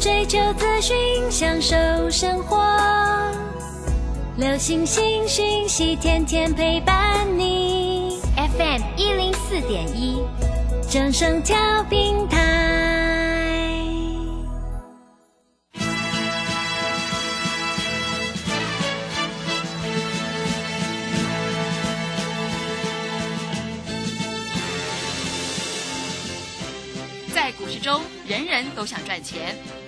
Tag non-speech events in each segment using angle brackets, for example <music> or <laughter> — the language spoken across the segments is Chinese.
追求资讯，享受生活。流星星讯息，天天陪伴你。FM 一零四点一，掌声跳平台。在股市中，人人都想赚钱，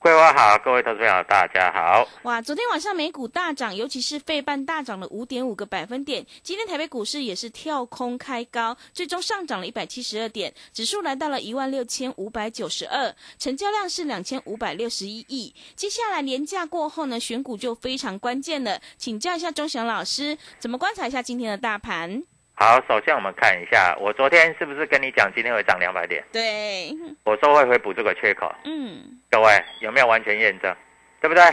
桂花好，各位投资朋友大家好。哇，昨天晚上美股大涨，尤其是费半大涨了五点五个百分点。今天台北股市也是跳空开高，最终上涨了一百七十二点，指数来到了一万六千五百九十二，成交量是两千五百六十一亿。接下来连假过后呢，选股就非常关键了。请教一下钟祥老师，怎么观察一下今天的大盘？好，首先我们看一下，我昨天是不是跟你讲今天会涨两百点？对，我说会回补这个缺口，嗯，各位有没有完全验证？对不对？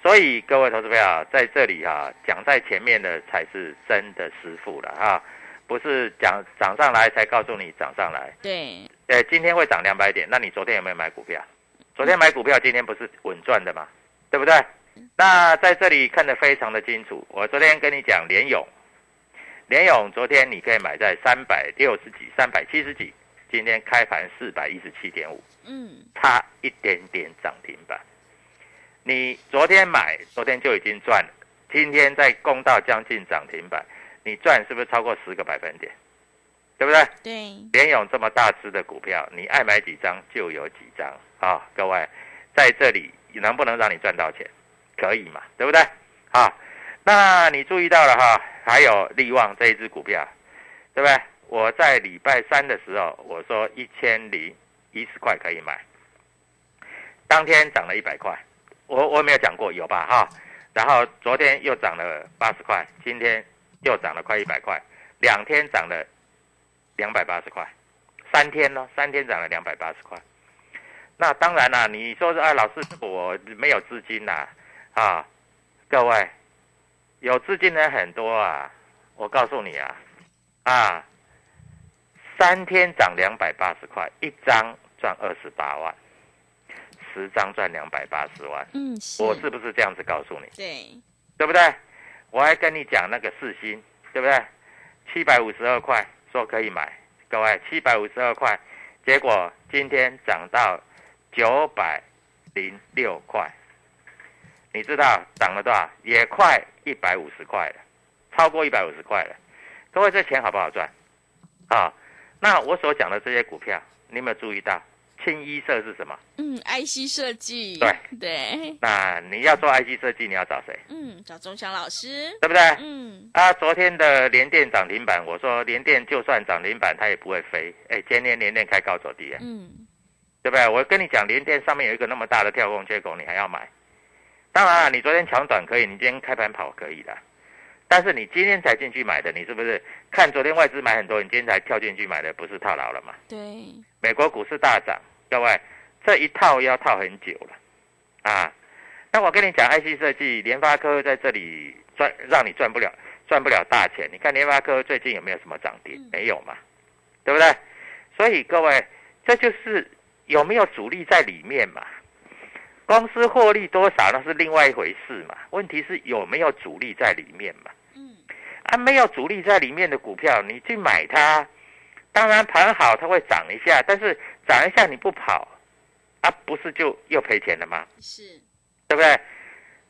所以各位投资朋友在这里哈、讲在前面的才是真的师傅了哈、不是讲涨上来才告诉你涨上来。对，呃，今天会涨两百点，那你昨天有没有买股票？昨天买股票，今天不是稳赚的嘛？对不对？那在这里看得非常的清楚。我昨天跟你讲联勇，联勇昨天你可以买在三百六十几、三百七十几，今天开盘四百一十七点五，嗯，差一点点涨停板。你昨天买，昨天就已经赚了，今天再攻到将近涨停板，你赚是不是超过十个百分点？对不对？对，联勇这么大只的股票，你爱买几张就有几张啊、各位，在这里能不能让你赚到钱？可以嘛，对不对？啊，那你注意到了哈，还有利旺这一只股票，对不对？我在礼拜三的时候，我说一千零一十块可以买，当天涨了一百块，我我没有讲过有吧哈？然后昨天又涨了八十块，今天又涨了快一百块，两天涨了两百八十块，三天呢，三天涨了两百八十块。那当然啦，你说是啊，老师我没有资金呐、啊，各位有资金的很多啊，我告诉你啊，啊，三天涨两百八十块，一张赚二十八万，十张赚两百八十万，嗯，是，我是不是这样子告诉你？对，对不对？我还跟你讲那个四星，对不对？七百五十二块说可以买，各位七百五十二块，结果今天涨到九百零六块，你知道涨了多少？也快一百五十块了，超过一百五十块了。各位这钱好不好赚？啊，那我所讲的这些股票，你有没有注意到？清一色是什么？嗯，IC 设计，对 <laughs> 对，那你要做 IC 设计，你要找谁？嗯，找钟祥老师，对不对？嗯，啊，昨天的联电涨停板，我说联电就算涨停板，它也不会飞。哎，今天联电开高走低啊，嗯，对不对？我跟你讲，联电上面有一个那么大的跳空缺口，你还要买？当然了，你昨天抢短可以，你今天开盘跑可以的。但是你今天才进去买的，你是不是看昨天外资买很多，你今天才跳进去买的，不是套牢了吗？对，美国股市大涨，各位这一套要套很久了啊。那我跟你讲，IC 设计，联发科在这里赚，让你赚不了赚不了大钱。你看联发科最近有没有什么涨跌？嗯没有嘛，对不对？所以各位，这就是有没有主力在里面嘛？公司获利多少那是另外一回事嘛，问题是有没有主力在里面嘛？嗯，啊，没有主力在里面的股票，你去买它，当然盘好它会涨一下，但是涨一下你不跑，啊，不是就又赔钱了吗？是，对不对？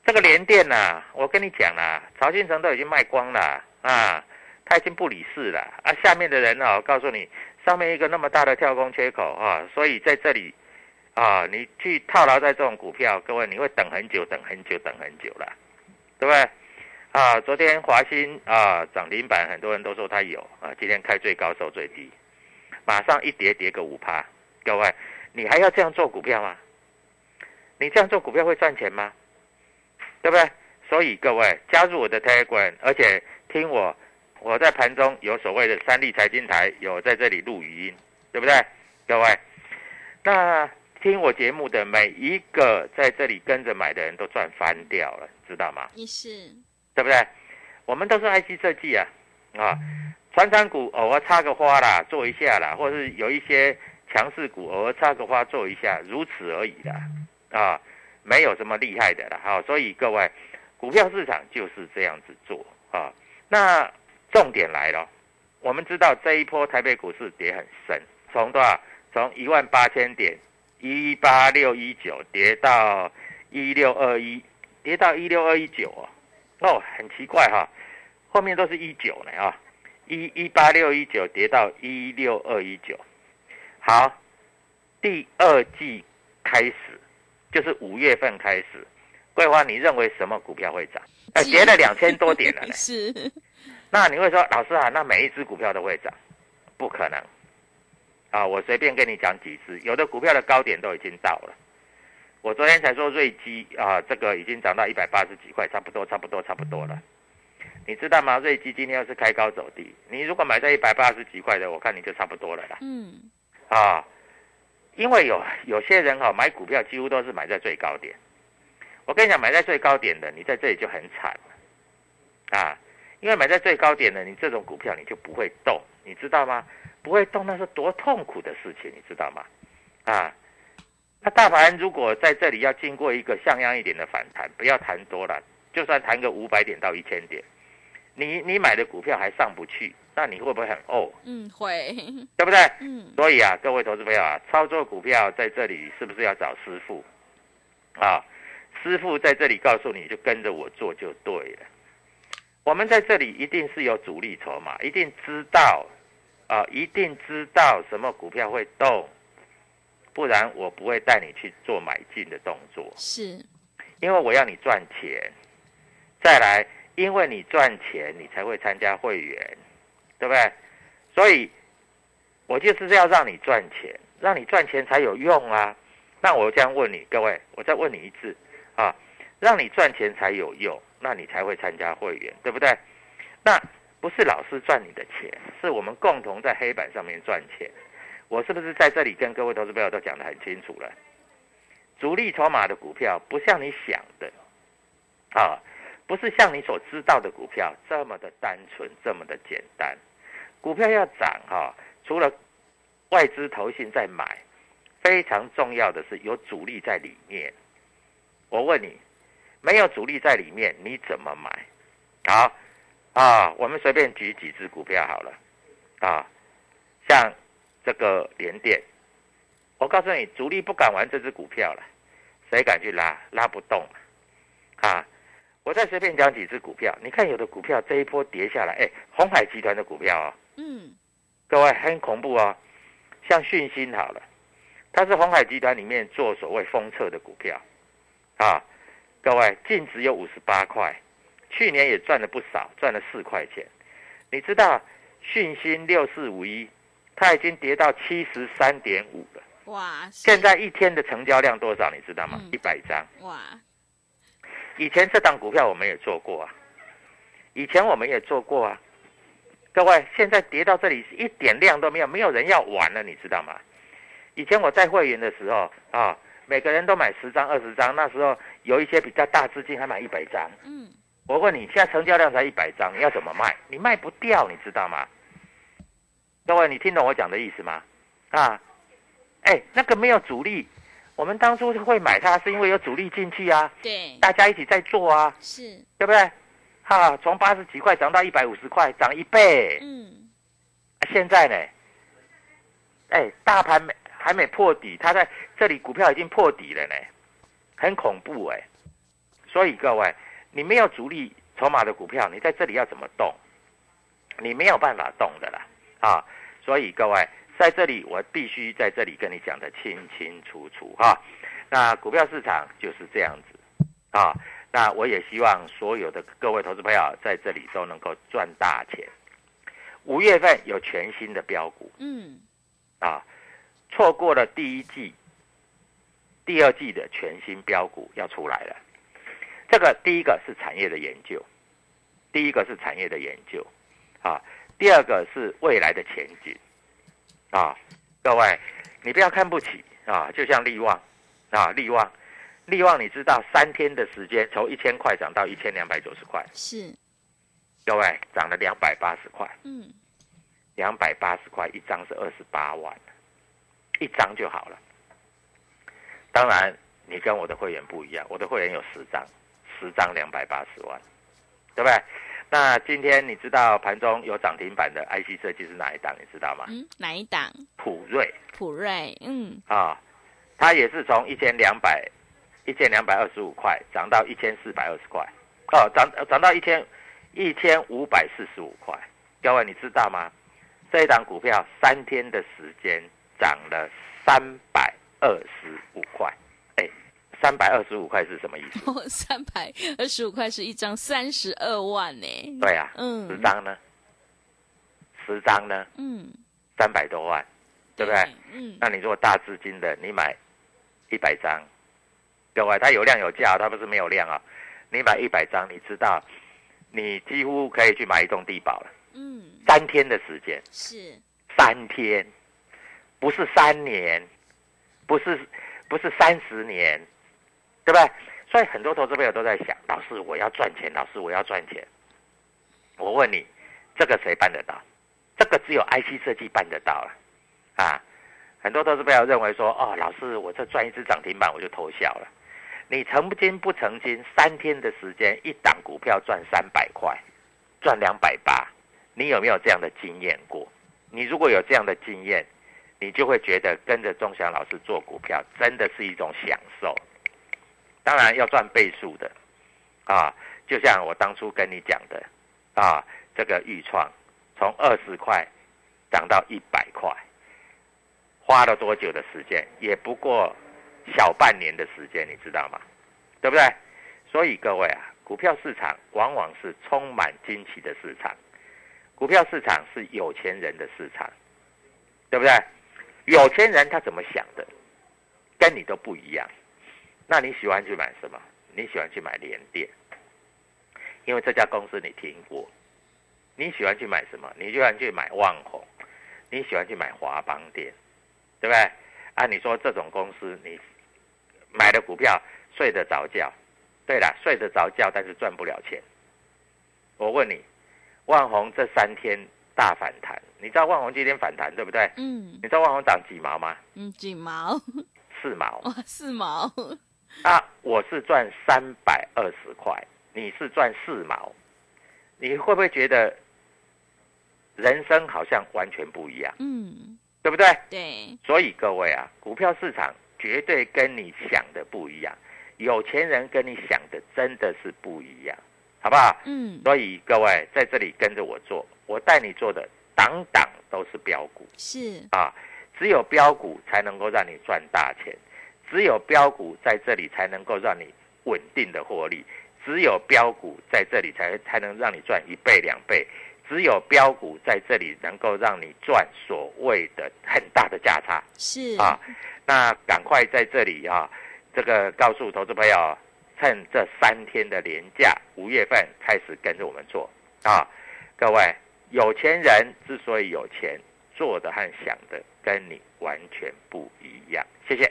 这个联电呐、我跟你讲啦，曹新成都已经卖光了啊，他已经不理事了啊。下面的人哦，告诉你，上面一个那么大的跳空缺口啊，所以在这里啊，你去套牢在这种股票，各位你会等很久，等很久，等很久了，对不对？啊，昨天华兴啊涨停板，很多人都说它有啊，今天开最高收最低，马上一跌跌个五趴，各位，你还要这样做股票吗？你这样做股票会赚钱吗？对不对？所以各位加入我的 Telegram，而且听我，我在盘中有所谓的三立财经台有在这里录语音，对不对？各位，那听我节目的每一个在这里跟着买的人都赚翻掉了，知道吗？也是，对不对？我们都是 IC 设计啊，啊，传产股偶尔插个花啦，做一下啦，或者是有一些强势股偶尔插个花做一下，如此而已啦，啊，没有什么厉害的啦，好、所以各位，股票市场就是这样子做啊。那重点来了，我们知道这一波台北股市跌很深，从多少？从一万八千点，一八六一九跌到一六二一，跌到一六二一九哦。哦，很奇怪哈，后面都是一九呢啊，一一八六一九跌到一六二一九。好，第二季开始，就是五月份开始，桂花，你认为什么股票会涨？呃，是跌了两千多点了呢。<laughs> 是，那你会说，老师啊，那每一只股票都会涨？不可能。啊，我随便跟你讲几只，有的股票的高点都已经到了。我昨天才说瑞基啊，这个已经涨到一百八十几块，差不多，差不多，差不多了。你知道吗？瑞基今天要是开高走低，你如果买在一百八十几块的，我看你就差不多了啦。嗯，啊，因为有有些人哈、买股票几乎都是买在最高点。我跟你讲，买在最高点的，你在这里就很惨了啊！因为买在最高点的，你这种股票你就不会动，你知道吗？不会动那是多痛苦的事情，你知道吗？啊，那大盘如果在这里要经过一个像样一点的反弹，不要谈多了，就算谈个五百点到一千点，你你买的股票还上不去，那你会不会很哦？嗯，会，对不对？嗯，所以啊，各位投资朋友啊，操作股票在这里是不是要找师傅？啊，师傅在这里告诉你就跟着我做就对了。我们在这里一定是有主力筹码，一定知道啊，一定知道什么股票会动，不然我不会带你去做买进的动作。是，因为我要你赚钱，再来，因为你赚钱，你才会参加会员，对不对？所以，我就是要让你赚钱，让你赚钱才有用啊。那我这样问你，各位，我再问你一次啊，让你赚钱才有用，那你才会参加会员，对不对？那不是老师赚你的钱，是我们共同在黑板上面赚钱。我是不是在这里跟各位投资朋友都讲得很清楚了？主力筹码的股票不像你想的，啊，不是像你所知道的股票这么的单纯，这么的简单。股票要涨哈、除了外资投信在买，非常重要的是有主力在里面。我问你，没有主力在里面，你怎么买？好啊，我们随便举几只股票好了啊，像这个联电，我告诉你，主力不敢玩这只股票了，谁敢去拉？拉不动啊！我再随便讲几只股票，你看有的股票这一波跌下来，哎，红海集团的股票哦，嗯，各位很恐怖哦，像讯芯好了，它是红海集团里面做所谓封测的股票，啊，各位净值有五十八块，去年也赚了不少，赚了四块钱。你知道讯芯六四五一，它已经跌到七十三点五了，哇，是现在一天的成交量多少？你知道吗嗯？一百张。哇，以前这档股票我们也做过啊，以前我们也做过啊。各位，现在跌到这里一点量都没有，没有人要玩了，你知道吗？以前我在会员的时候啊，每个人都买十张、二十张，那时候有一些比较大资金还买一百张。嗯，我问你，现在成交量才一百张，你要怎么卖？你卖不掉，你知道吗？各位，你听懂我讲的意思吗？啊，哎，那个没有主力，我们当初会买它，是因为有主力进去啊，对，大家一起在做啊，是，对不对？哈，从八十几块涨到一百五十块，涨一倍。嗯，现在呢，哎，大盘没还没破底，它在这里股票已经破底了呢，很恐怖哎。所以各位，你没有主力筹码的股票，你在这里要怎么动？你没有办法动的啦啊！所以各位在这里，我必须在这里跟你讲的清清楚楚哈。那股票市场就是这样子啊。那我也希望所有的各位投资朋友在这里都能够赚大钱。五月份有全新的标股，嗯，啊，错过了第一季、第二季的全新标股要出来了。这个第一个是产业的研究，第一个是产业的研究，啊，第二个是未来的前景，啊，各位你不要看不起啊，就像利旺，啊，利旺。利旺，你知道三天的时间从一千块涨到一千两百九十块，是，各位涨了两百八十块，嗯，两百八十块一张是二十八万，一张就好了。当然，你跟我的会员不一样，我的会员有十张，十张两百八十万，对不对？那今天你知道盘中有涨停板的 IC 设计是哪一档？你知道吗？嗯，哪一档？普瑞普瑞，嗯，啊，它也是从一千两百。一千两百二十五块涨到一千四百二十块，哦，涨涨到一千一千五百四十五块。各位你知道吗？这一档股票三天的时间涨了三百二十五块。哎，三百二十五块是什么意思？<laughs> 三百二十五块是一张三十二万呢。对啊，嗯，十张呢？十张呢？嗯，三百多万，对不对？嗯，那你如果大资金的，你买一百张。各位，它有量有价，它不是没有量啊！你买一百张，你知道，你几乎可以去买一栋地堡了。嗯，三天的时间是三天，不是三年，不是不是三十年，对不对？所以很多投资朋友都在想：老师，我要赚钱，老师我要赚钱。我问你，这个谁办得到？这个只有 IC 设计办得到了啊！很多投资朋友认为说：哦，老师，我这赚一只涨停板我就偷笑了。你曾经不曾经三天的时间，一档股票赚三百块，赚两百八，你有没有这样的经验过？你如果有这样的经验，你就会觉得跟着钟祥老师做股票真的是一种享受。当然要赚倍数的，啊，就像我当初跟你讲的，啊，这个预创从二十块涨到一百块，花了多久的时间？也不过。小半年的时间，你知道吗？对不对？所以各位啊，股票市场往往是充满惊奇的市场，股票市场是有钱人的市场，对不对？有钱人他怎么想的，跟你都不一样。那你喜欢去买什么？你喜欢去买联电，因为这家公司你听过。你喜欢去买什么？你喜欢去买万宏，你喜欢去买华邦电，对不对？按你说这种公司，你。买的股票睡得着觉，对了，睡得着觉，但是赚不了钱。我问你，万红这三天大反弹，你知道万红今天反弹对不对？嗯。你知道万红涨几毛吗？嗯，几毛？四毛。哇，四毛。啊，我是赚三百二十块，你是赚四毛，你会不会觉得人生好像完全不一样？嗯，对不对？对。所以各位啊，股票市场。绝对跟你想的不一样，有钱人跟你想的真的是不一样，好不好？嗯。所以各位在这里跟着我做，我带你做的档档都是标股，是啊，只有标股才能够让你赚大钱，只有标股在这里才能够让你稳定的获利，只有标股在这里才才能让你赚一倍两倍，只有标股在这里能够让你赚所谓的很大的价差，是啊。那赶快在这里啊，这个告诉投资朋友，趁这三天的连假，五月份开始跟着我们做啊！各位，有钱人之所以有钱，做的和想的跟你完全不一样。谢谢。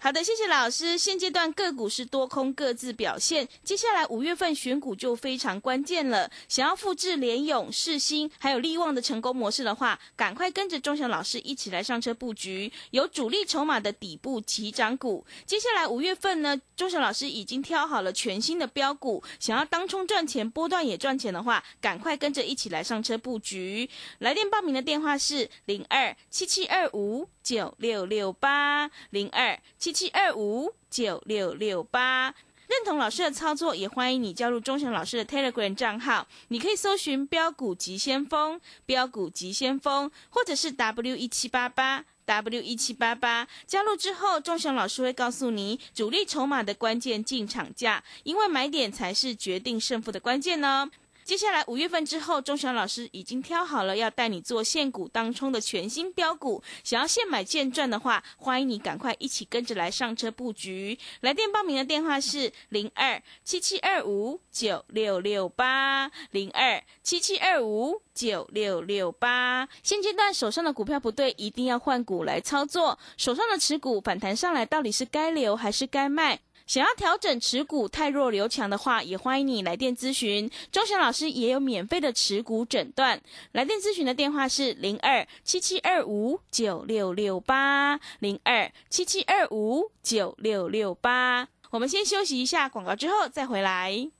好的，谢谢老师。现阶段个股是多空各自表现，接下来五月份选股就非常关键了。想要复制联勇、世新还有利旺的成功模式的话，赶快跟着钟祥老师一起来上车布局，有主力筹码的底部起涨股。接下来五月份呢，钟祥老师已经挑好了全新的标股，想要当冲赚钱、波段也赚钱的话，赶快跟着一起来上车布局。来电报名的电话是零二七七二五九六六八零二七七二五九六六八。认同老师的操作，也欢迎你加入钟祥老师的 Telegram 账号。你可以搜寻“标股急先锋”、“标股急先锋”，或者是 W 一七八八 W 一七八八。加入之后，钟祥老师会告诉你主力筹码的关键进场价，因为买点才是决定胜负的关键呢。接下来五月份之后，钟祥老师已经挑好了要带你做现股当冲的全新标股。想要现买现赚的话，欢迎你赶快一起跟着来上车布局。来电报名的电话是零二七七二五九六六八零二七七二五九六六八。现阶段手上的股票不对，一定要换股来操作。手上的持股反弹上来，到底是该留还是该卖？想要调整持股太弱留强的话，也欢迎你来电咨询。钟祥老师也有免费的持股诊断，来电咨询的电话是零二七七二五九六六八零二七七二五九六六八。我们先休息一下广告，之后再回来。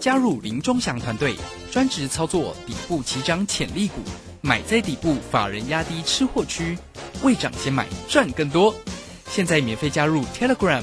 加入林钟祥团队，专职操作底部起涨潜力股，买在底部，法人压低吃货区，未涨先买赚更多。现在免费加入 Telegram。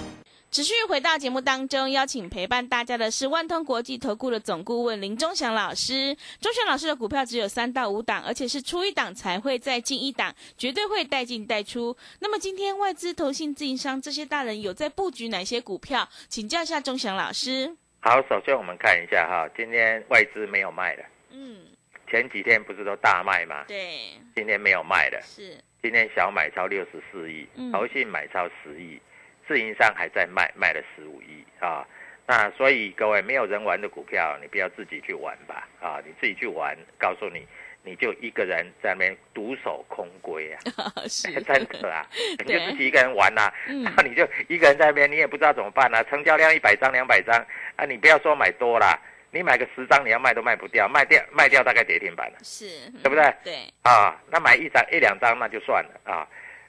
持续回到节目当中，邀请陪伴大家的是万通国际投顾的总顾问林忠祥老师。忠祥老师的股票只有三到五档，而且是出一档才会再进一档，绝对会带进带出。那么今天外资、投信、自营商这些大人有在布局哪些股票？请教一下忠祥老师。好，首先我们看一下哈，今天外资没有卖的，嗯，前几天不是都大卖吗？对，今天没有卖的，是，今天小买超六十四亿嗯，投信买超十亿，自营商还在卖，卖了十五亿啊。那所以各位没有人玩的股票，你不要自己去玩吧啊！你自己去玩，告诉你，你就一个人在那边独守空闺啊 <laughs> <laughs> 是，真的啊，你就自己一个人玩呐、啊，嗯那你就一个人在那边，你也不知道怎么办啊。成交量一百张、两百张啊，你不要说买多啦，你买个十张，你要卖都卖不掉，卖掉卖掉大概跌停板了是，对不对对，啊。那买一张一两张那就算了啊。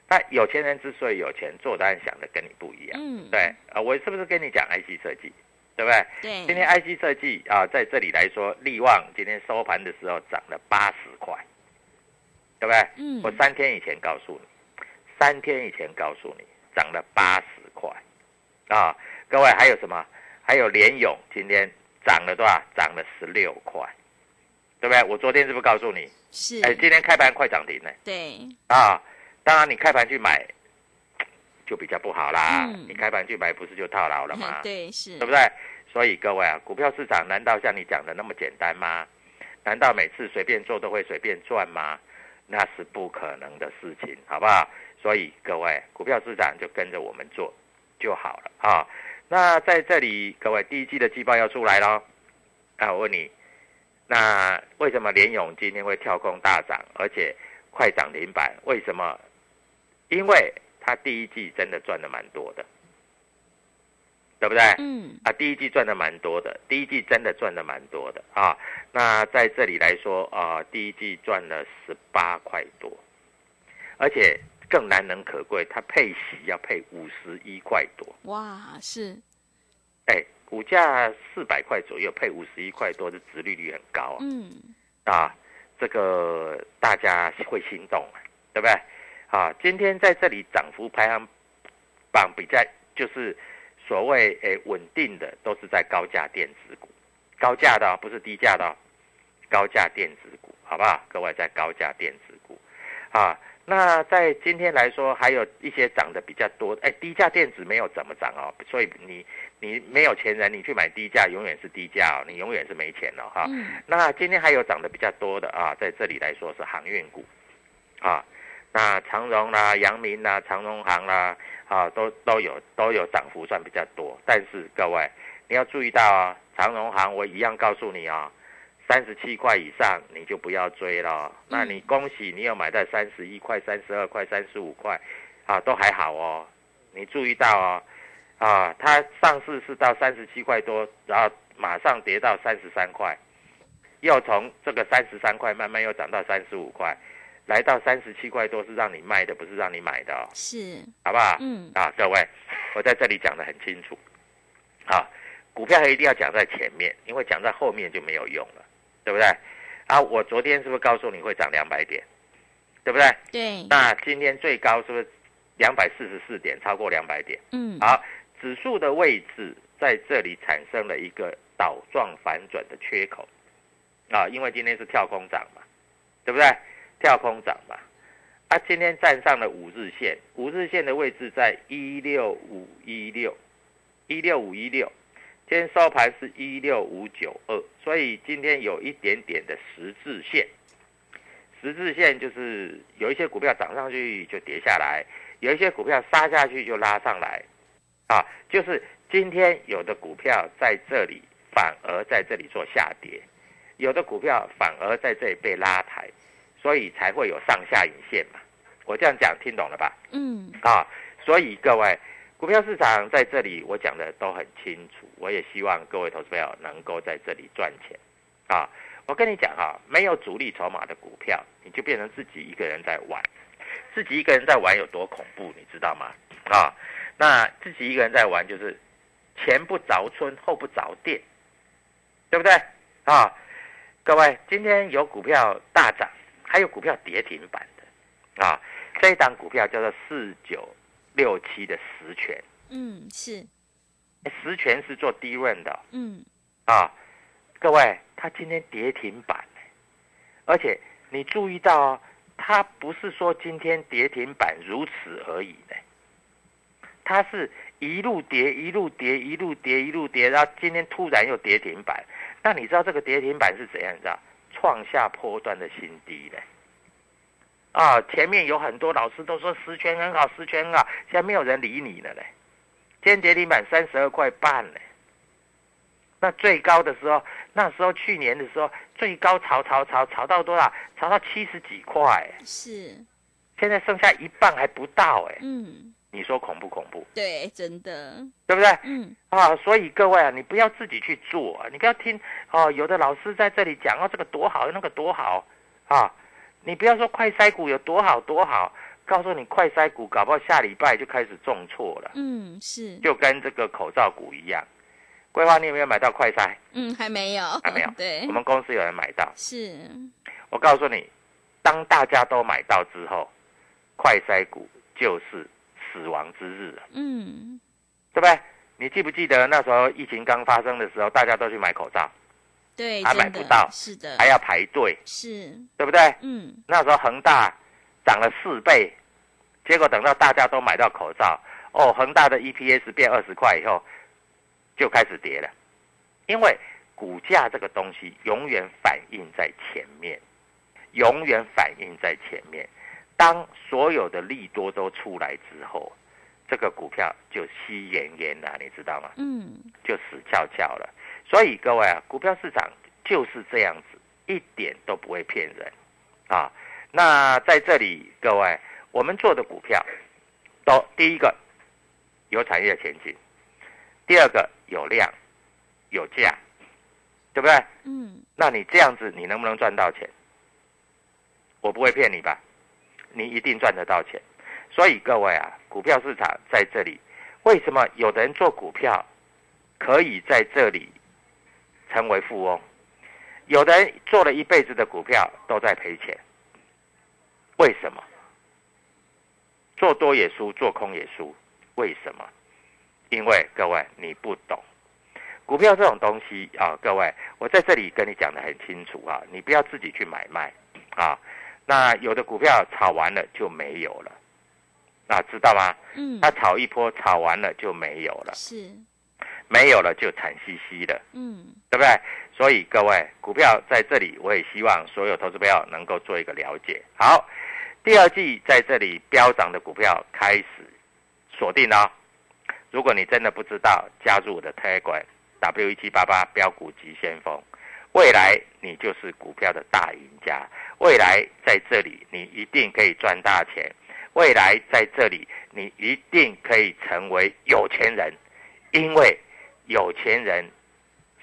那有钱人之所以有钱，做单想的跟你不一样，嗯，对啊。我是不是跟你讲 IC 设计，对不对？对，今天 IC 设计啊，在这里来说，力旺今天收盘的时候涨了八十块，对不对？嗯我三天以前告诉你，三天以前告诉你涨了八十块，啊，各位还有什么？还有联勇今天涨了多少？涨了十六块，对不对？我昨天是不是告诉你？是，哎，今天开盘快涨停呢，对，啊，当然你开盘去买就比较不好啦，嗯你开盘去买不是就套牢了吗？<laughs> 对，是，对不对？所以各位啊，股票市场难道像你讲的那么简单吗？难道每次随便做都会随便赚吗？那是不可能的事情，好不好？所以各位，股票市场就跟着我们做就好了啊。那在这里，各位第一季的季报要出来喽。那我问你，那为什么联勇今天会跳空大涨，而且快涨停板？为什么？因为他第一季真的赚的蛮多的，对不对？嗯，啊，第一季赚的蛮多的，第一季真的赚的蛮多的啊。那在这里来说啊，第一季赚了十八块多，而且更难能可贵，它配息要配五十一块多，哇，是，哎，股价四百块左右，配五十一块多，这殖利率很高啊。嗯，啊，这个大家会心动，对不对？啊，今天在这里涨幅排行榜比较就是所谓诶稳定的，都是在高价电子股，高价的、哦、不是低价的、哦，高价电子股，好不好？各位在高价电子股，啊，那在今天来说，还有一些涨得比较多，哎，低价电子没有怎么涨哦，所以你你没有钱人，你去买低价，永远是低价哦，你永远是没钱了哈、嗯，那今天还有涨得比较多的啊，在这里来说是航运股，啊，那长荣啦、阳明啦、长荣行啦，啊，都都有都有涨幅算比较多。但是各位你要注意到啊，长荣行我一样告诉你啊，三十七块以上你就不要追了。那你恭喜你有买在三十一块、三十二块、三十五块，啊，都还好哦。你注意到哦，啊，它上市是到三十七块多，然后马上跌到三十三块，又从这个三十三块慢慢又涨到三十五块，来到三十七块多是让你卖的，不是让你买的、哦，是，好不好？嗯，啊，各位，我在这里讲的很清楚，啊，股票一定要讲在前面，因为讲在后面就没有用了，对不对？啊，我昨天是不是告诉你会涨两百点，对不对？对，那今天最高是不是两百四十四点，超过两百点？嗯，好，指数的位置在这里产生了一个倒状反转的缺口，啊，因为今天是跳空涨嘛，对不对？跳空涨嘛，啊，今天站上了五日线，五日线的位置在一六五一六，一六五一六，今天收盘是一六五九二，所以今天有一点点的十字线，十字线就是有一些股票涨上去就跌下来，有一些股票杀下去就拉上来，啊，就是今天有的股票在这里反而在这里做下跌，有的股票反而在这里被拉抬，所以才会有上下影线嘛。我这样讲听懂了吧？嗯，啊，所以各位，股票市场在这里我讲的都很清楚，我也希望各位投资朋友能够在这里赚钱。啊，我跟你讲哈、没有主力筹码的股票，你就变成自己一个人在玩，自己一个人在玩有多恐怖，你知道吗？啊，那自己一个人在玩就是前不着村后不着店，对不对？啊，各位，今天有股票大涨，还有股票跌停板的，啊，这一档股票叫做四九六七的实权，嗯，是，实权是做低润的哦、嗯，啊，各位，它今天跌停板，而且你注意到哦，它不是说今天跌停板如此而已呢，它是一路跌，一路跌，一路跌，一路跌，然后今天突然又跌停板。那你知道这个跌停板是怎样？你知道，创下波段的新低嘞？啊，前面有很多老师都说十圈很好，十圈很好，现在没有人理你了嘞。今天跌停板三十二块半嘞。那最高的时候，那时候去年的时候，最高炒炒炒炒到多少？炒到七十几块，是，现在剩下一半还不到哎，嗯，你说恐不恐怖？对，真的，对不对？嗯，啊，所以各位啊，你不要自己去做啊，你不要听哦，有的老师在这里讲哦，这个多好，那个多好啊，你不要说快筛股有多好多好，告诉你快筛股搞不好下礼拜就开始重挫了，嗯，是，就跟这个口罩股一样。桂花，你有没有买到快筛？嗯，还没有，还没有 <laughs> 对我，们公司有人买到。是，我告诉你，当大家都买到之后，快筛股就是死亡之日，嗯，对不对？你记不记得那时候疫情刚发生的时候，大家都去买口罩，对，还买不到是的，还要排队，是，对不对？嗯，那时候恒大涨了四倍，结果等到大家都买到口罩，哦，恒大的 EPS 变二十块以后，就开始跌了，因为股价这个东西永远反映在前面，永远反映在前面。当所有的利多都出来之后，这个股票就稀延延了，你知道吗？嗯，就死翘翘了。所以各位啊，股票市场就是这样子，一点都不会骗人啊。那在这里，各位，我们做的股票，都第一个有产业前景，第二个有量有价，对不对？嗯，那你这样子，你能不能赚到钱？我不会骗你吧？你一定赚得到钱。所以各位啊，股票市场在这里，为什么有的人做股票可以在这里成为富翁？有的人做了一辈子的股票都在赔钱，为什么？做多也输，做空也输，为什么？因为各位你不懂。股票这种东西啊，各位，我在这里跟你讲的很清楚啊，你不要自己去买卖啊。那有的股票炒完了就没有了，啊，知道吗？嗯，它炒一波，炒完了就没有了，是，没有了就惨兮兮的，嗯，对不对？所以各位，股票在这里，我也希望所有投资朋友能够做一个了解。好，第二季在这里飙涨的股票开始锁定哦。如果你真的不知道，加入我的 Telegram W 一七八八标股急先锋，未来你就是股票的大赢家。未来在这里你一定可以赚大钱，未来在这里你一定可以成为有钱人，因为有钱人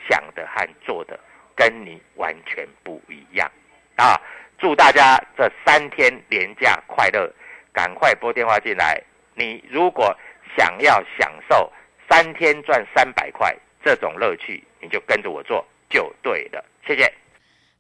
想的和做的跟你完全不一样啊！祝大家这三天连假快乐，赶快拨电话进来。你如果想要享受三天赚三百块这种乐趣，你就跟着我做就对了。谢谢。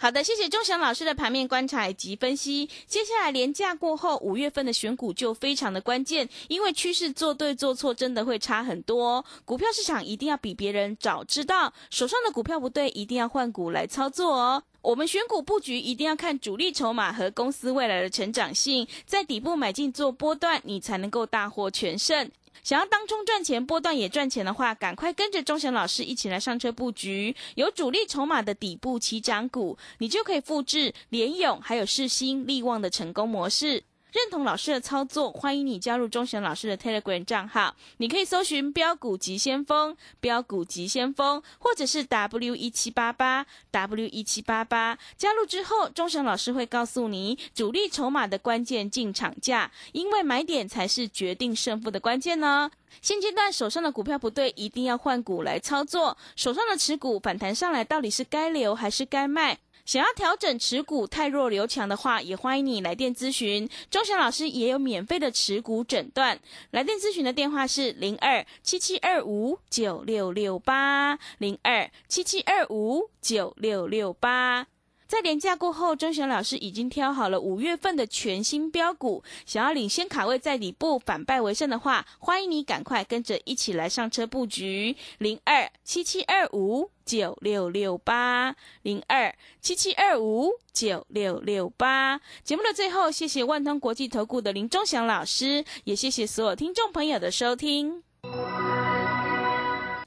好的，谢谢钟祥老师的盘面观察以及分析。接下来连假过后，五月份的选股就非常的关键，因为趋势做对做错真的会差很多。股票市场一定要比别人早知道，手上的股票不对，一定要换股来操作哦。我们选股布局一定要看主力筹码和公司未来的成长性，在底部买进做波段，你才能够大获全胜。想要当中赚钱，波段也赚钱的话，赶快跟着钟祥老师一起来上车布局，有主力筹码的底部起涨股，你就可以复制联勇还有世新、利旺的成功模式。认同老师的操作，欢迎你加入钟祥老师的 Telegram 账号。你可以搜寻“标股急先锋”、“标股急先锋”，或者是 W 一七八八 W 一七八八。加入之后，钟祥老师会告诉你主力筹码的关键进场价，因为买点才是决定胜负的关键呢。现阶段手上的股票不对，一定要换股来操作。手上的持股反弹上来，到底是该留还是该卖？想要调整持股太弱留强的话，也欢迎你来电咨询。钟祥老师也有免费的持股诊断，来电咨询的电话是零二七七二五九六六八零二七七二五九六六八。在年假过后，钟祥老师已经挑好了五月份的全新标股。想要领先卡位在底部反败为胜的话，欢迎你赶快跟着一起来上车布局零二七七二五九六六八零二七七二五九六六八。节目的最后，谢谢万通国际投顾的林钟祥老师，也谢谢所有听众朋友的收听。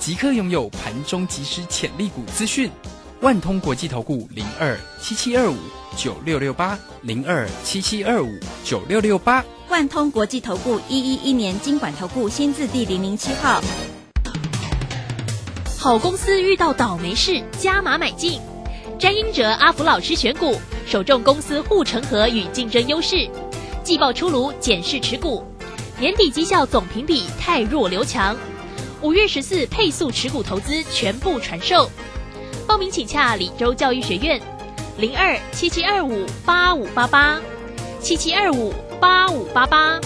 即刻拥有盘中即时潜力股资讯，万通国际投顾零二七七二五九六六八零二七七二五九六六八，万通国际投顾一一一年经管投顾新字第零零七号。好公司遇到倒霉事，加码买进。詹英哲阿福老师选股，首重公司护城河与竞争优势。季报出炉，检视持股，年底绩效总评比太弱留强。五月十四配速持股投资全部传授，报名请洽李州教育学院，零二七七二五八五八八，七七二五八五八八。